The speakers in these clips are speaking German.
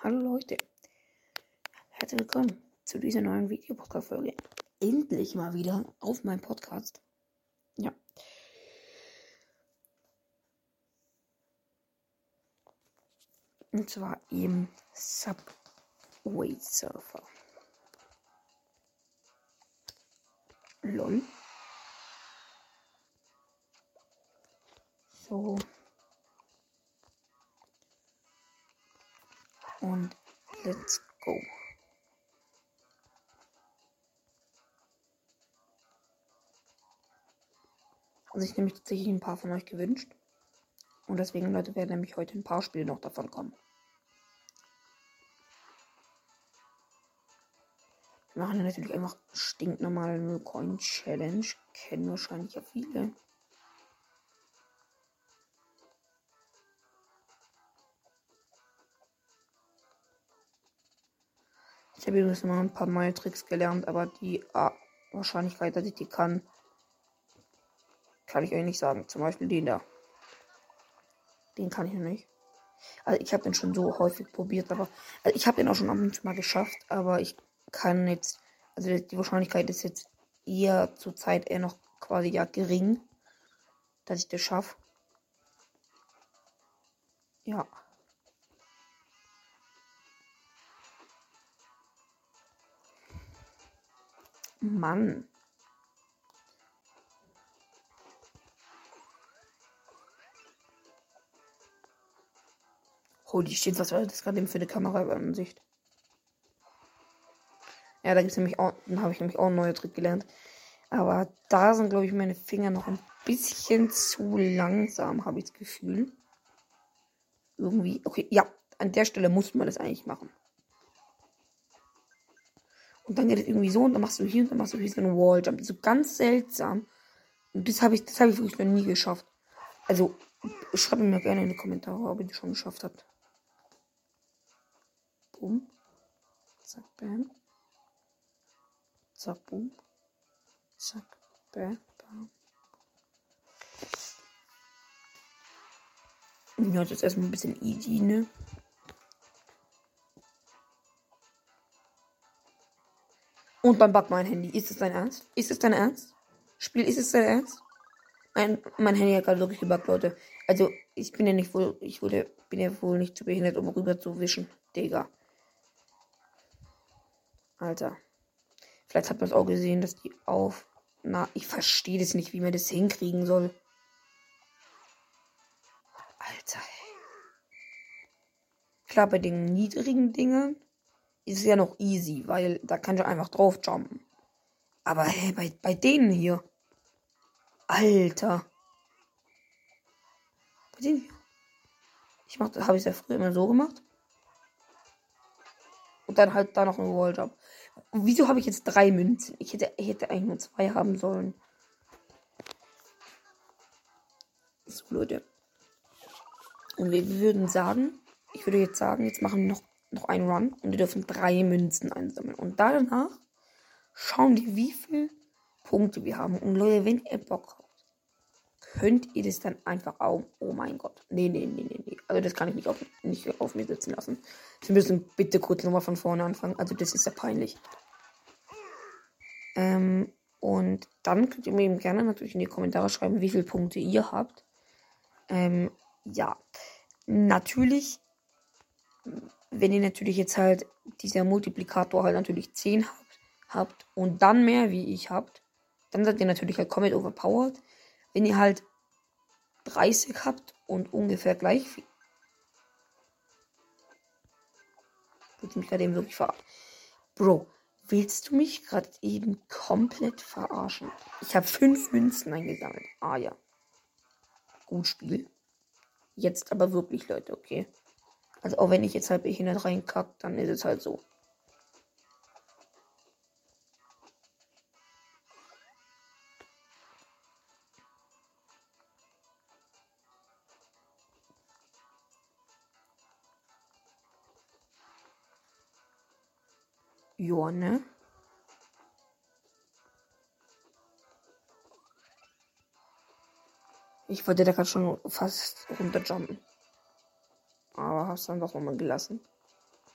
Hallo Leute, herzlich willkommen zu dieser neuen Videopodcast-Folge. Endlich mal wieder auf meinem Podcast. Ja. Und zwar im Subway Surfer. Lol. So. Let's go. Also ich nämlich tatsächlich ein paar von euch gewünscht. Und deswegen, Leute, werden nämlich heute ein paar Spiele noch davon kommen. Wir machen natürlich einfach stinknormale Coin Challenge. Kennen wahrscheinlich ja viele. Ich habe übrigens noch ein paar neue Tricks gelernt, aber die ah, Wahrscheinlichkeit, dass ich die kann, kann ich euch nicht sagen. Zum Beispiel den da. Den kann ich noch nicht. Also ich habe den schon so häufig probiert, aber also ich habe den auch schon am mal geschafft, aber ich kann jetzt, also die Wahrscheinlichkeit ist jetzt eher zur Zeit eher noch quasi ja gering, dass ich das schaffe. Ja. Mann. Holy shit, was war das gerade für eine Kameraansicht? Ja, da gibt es nämlich auch, dann habe ich nämlich auch einen neuen Trick gelernt. Aber da sind, glaube ich, meine Finger noch ein bisschen zu langsam, habe ich das Gefühl. Irgendwie, okay, ja, an der Stelle muss man das eigentlich machen. Und dann geht es irgendwie so und dann machst du hier und dann machst du hier so einen Walljump. So ganz seltsam. Und das habe ich, habe ich wirklich noch nie geschafft. Also, schreibt mir gerne in die Kommentare, ob ihr das schon geschafft habt. Boom. Zack, bam. Zack, boom. Zack, bam, bam. Ja, das ist erstmal ein bisschen easy, ne? Und dann backt mein Handy. Ist es dein Ernst? Ist es dein Ernst? Spiel, ist es dein Ernst? Mein, mein Handy hat gerade wirklich gebackt, Leute. Also, ich bin ja nicht wohl, ich wurde, bin ja wohl nicht zu behindert, um rüber zu wischen. Digga. Alter. Vielleicht hat man es auch gesehen, dass die auf. Na, ich verstehe das nicht, wie man das hinkriegen soll. Alter. Klar, bei den niedrigen Dingen ist ja noch easy, weil da kann ich einfach drauf jumpen. Aber hey, bei, bei denen hier. Alter. Bei denen hier. Ich mach, habe ich ja früher immer so gemacht. Und dann halt da noch ein Walljump. Wieso habe ich jetzt drei Münzen? Ich hätte, ich hätte eigentlich nur zwei haben sollen. So, Leute. Und wir würden sagen, ich würde jetzt sagen, jetzt machen wir noch noch einen Run und wir dürfen drei Münzen einsammeln. Und danach schauen wir, wie viele Punkte wir haben. Und Leute, wenn ihr Bock habt, könnt ihr das dann einfach auch. Oh mein Gott. Nee, nee, nee, nee, nee. Also das kann ich nicht auf, nicht auf mir sitzen lassen. Wir müssen bitte kurz nochmal von vorne anfangen. Also das ist ja peinlich. Ähm, und dann könnt ihr mir eben gerne natürlich in die Kommentare schreiben, wie viele Punkte ihr habt. Ähm, ja. Natürlich wenn ihr natürlich jetzt halt dieser Multiplikator halt natürlich 10 habt, habt und dann mehr wie ich habt, dann seid ihr natürlich halt komplett overpowered. Wenn ihr halt 30 habt und ungefähr gleich viel. Willst du mich gerade eben wirklich verarschen? Bro, willst du mich gerade eben komplett verarschen? Ich habe fünf Münzen eingesammelt. Ah ja. Gut Spiel. Jetzt aber wirklich, Leute, okay? Also auch wenn ich jetzt halt behindert reinkacke, dann ist es halt so. Ja, ne? Ich wollte da gerade schon fast runterjumpen. Hast dann doch nochmal gelassen.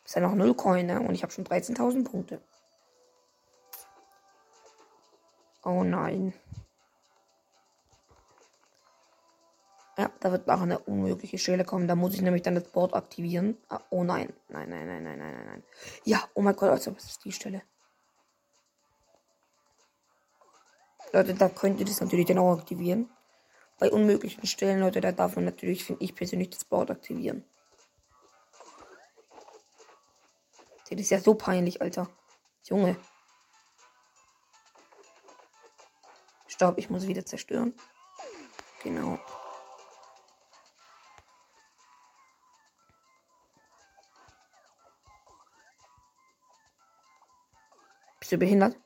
Ist ja noch 0 Coin, ne? Und ich habe schon 13.000 Punkte. Oh nein. Ja, da wird noch eine unmögliche Stelle kommen. Da muss ich nämlich dann das Board aktivieren. Ah, oh nein. Nein, nein, nein, nein, nein, nein, nein. Ja, oh mein Gott, also was ist die Stelle? Leute, da könnt ihr das natürlich dann auch aktivieren. Bei unmöglichen Stellen, Leute, da darf man natürlich, finde ich persönlich, das Board aktivieren. Das ist ja so peinlich, Alter. Junge. Stopp, ich muss wieder zerstören. Genau. Bist du behindert?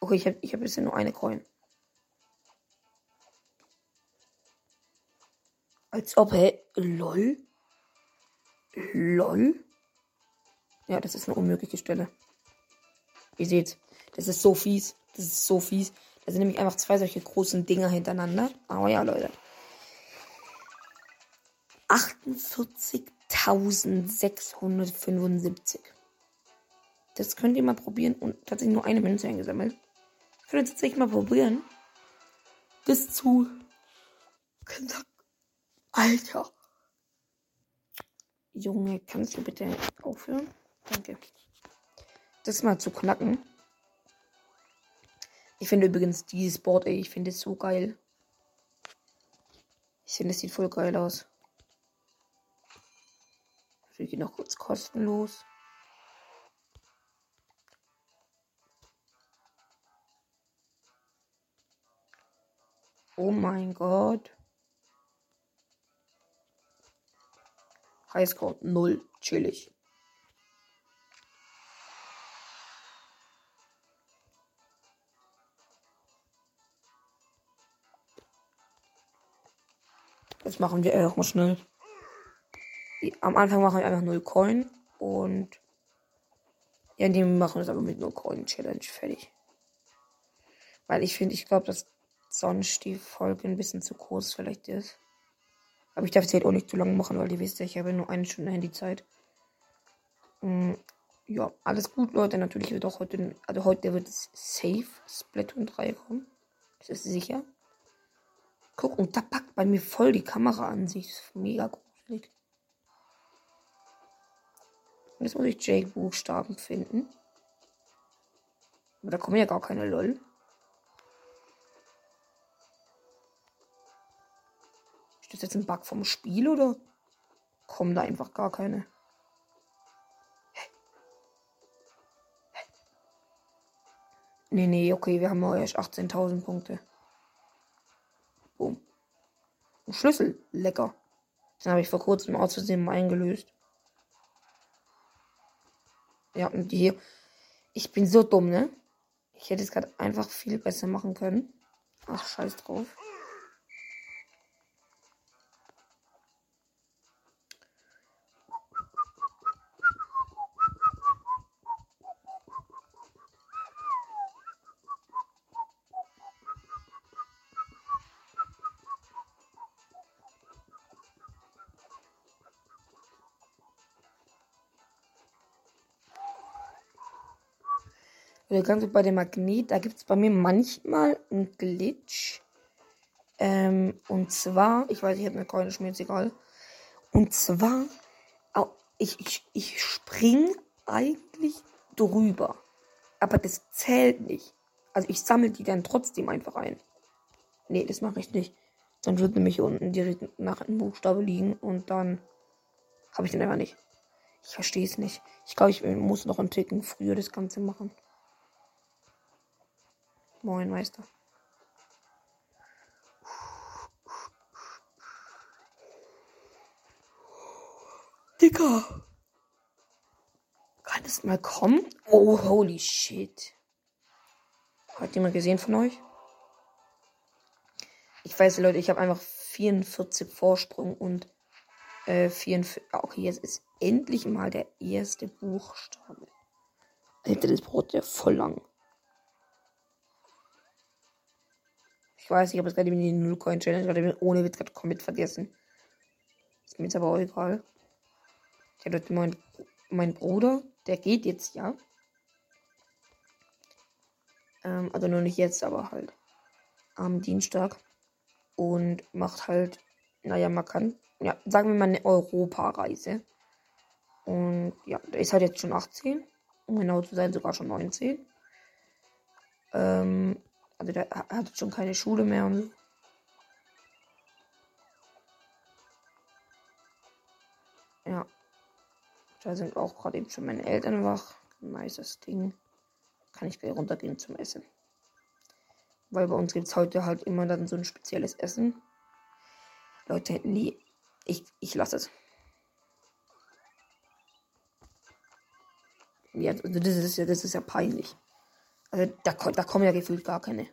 Okay, ich habe ich hab bisher nur eine Coin. Als ob, hä? LOL? LOL? Ja, das ist eine unmögliche Stelle. Ihr seht, das ist so fies. Das ist so fies. Da sind nämlich einfach zwei solche großen Dinger hintereinander. Aber ja, Leute. 48.675. Das könnt ihr mal probieren. Und tatsächlich nur eine Münze eingesammelt. Könnt ihr tatsächlich mal probieren. Bis zu. Alter. Junge, kannst du bitte aufhören? Danke. Das mal zu knacken. Ich finde übrigens dieses Board, ey, ich finde es so geil. Ich finde, es sieht voll geil aus. Wir gehen noch kurz kostenlos. Oh mein Gott. Highscore 0. Chillig. Das machen wir auch mal schnell. Am Anfang machen wir einfach 0 Coin und ja, die machen es aber mit 0 Coin Challenge fertig. Weil ich finde, ich glaube, dass sonst die Folge ein bisschen zu kurz vielleicht ist. Aber ich darf es halt auch nicht zu lang machen, weil ihr wisst ja, ich habe nur eine Stunde Handyzeit. Mm, ja, alles gut, Leute. Natürlich wird auch heute, also heute wird es safe Splatoon 3 kommen. Das ist sicher. Guck, und da packt bei mir voll die Kamera an sich. Ist mega gruselig. Jetzt muss ich Jake Buchstaben finden. Aber da kommen ja gar keine LOL. Ist das jetzt ein Bug vom Spiel oder kommen da einfach gar keine? Nee, nee, okay, wir haben erst 18.000 Punkte. Schlüssel. Lecker. Den habe ich vor kurzem aus Versehen mal eingelöst. Ja, und hier. Ich bin so dumm, ne? Ich hätte es gerade einfach viel besser machen können. Ach, scheiß drauf. Oder ganz bei dem Magnet, da gibt es bei mir manchmal einen Glitch. Ähm, und zwar, ich weiß, ich habe eine Coin, ist mir jetzt egal. Und zwar, ich, ich, ich spring eigentlich drüber. Aber das zählt nicht. Also ich sammle die dann trotzdem einfach ein. Nee, das mache ich nicht. Dann wird nämlich unten direkt nach einem Buchstabe liegen und dann habe ich den einfach nicht. Ich verstehe es nicht. Ich glaube, ich muss noch einen Ticken früher das Ganze machen. Moin, Meister. Dicker. Kann es mal kommen? Oh, holy shit. Hat jemand gesehen von euch? Ich weiß, Leute, ich habe einfach 44 Vorsprung und äh, 44. Okay, jetzt ist endlich mal der erste Buchstabe. Alter, das Brot ja voll lang. Weiß, ich habe jetzt gerade die Null-Coin-Challenge gerade ohne Witz gerade komplett vergessen. Ist mir jetzt aber auch egal. Habe heute meinen mein Bruder, der geht jetzt ja. Ähm, also nur nicht jetzt, aber halt am Dienstag. Und macht halt, naja, man kann, ja, sagen wir mal eine Europareise. Und ja, der ist halt jetzt schon 18. Um genau zu sein, sogar schon 19. Ähm, also der hat schon keine Schule mehr und so. Ja. Da sind auch gerade eben schon meine Eltern wach. Nices Ding. Kann ich gleich runtergehen zum Essen. Weil bei uns gibt es heute halt immer dann so ein spezielles Essen. Leute, nie. Ich, ich lasse es. Ja, also das ist ja, das ist ja peinlich. Also da, da kommen ja gefühlt gar keine.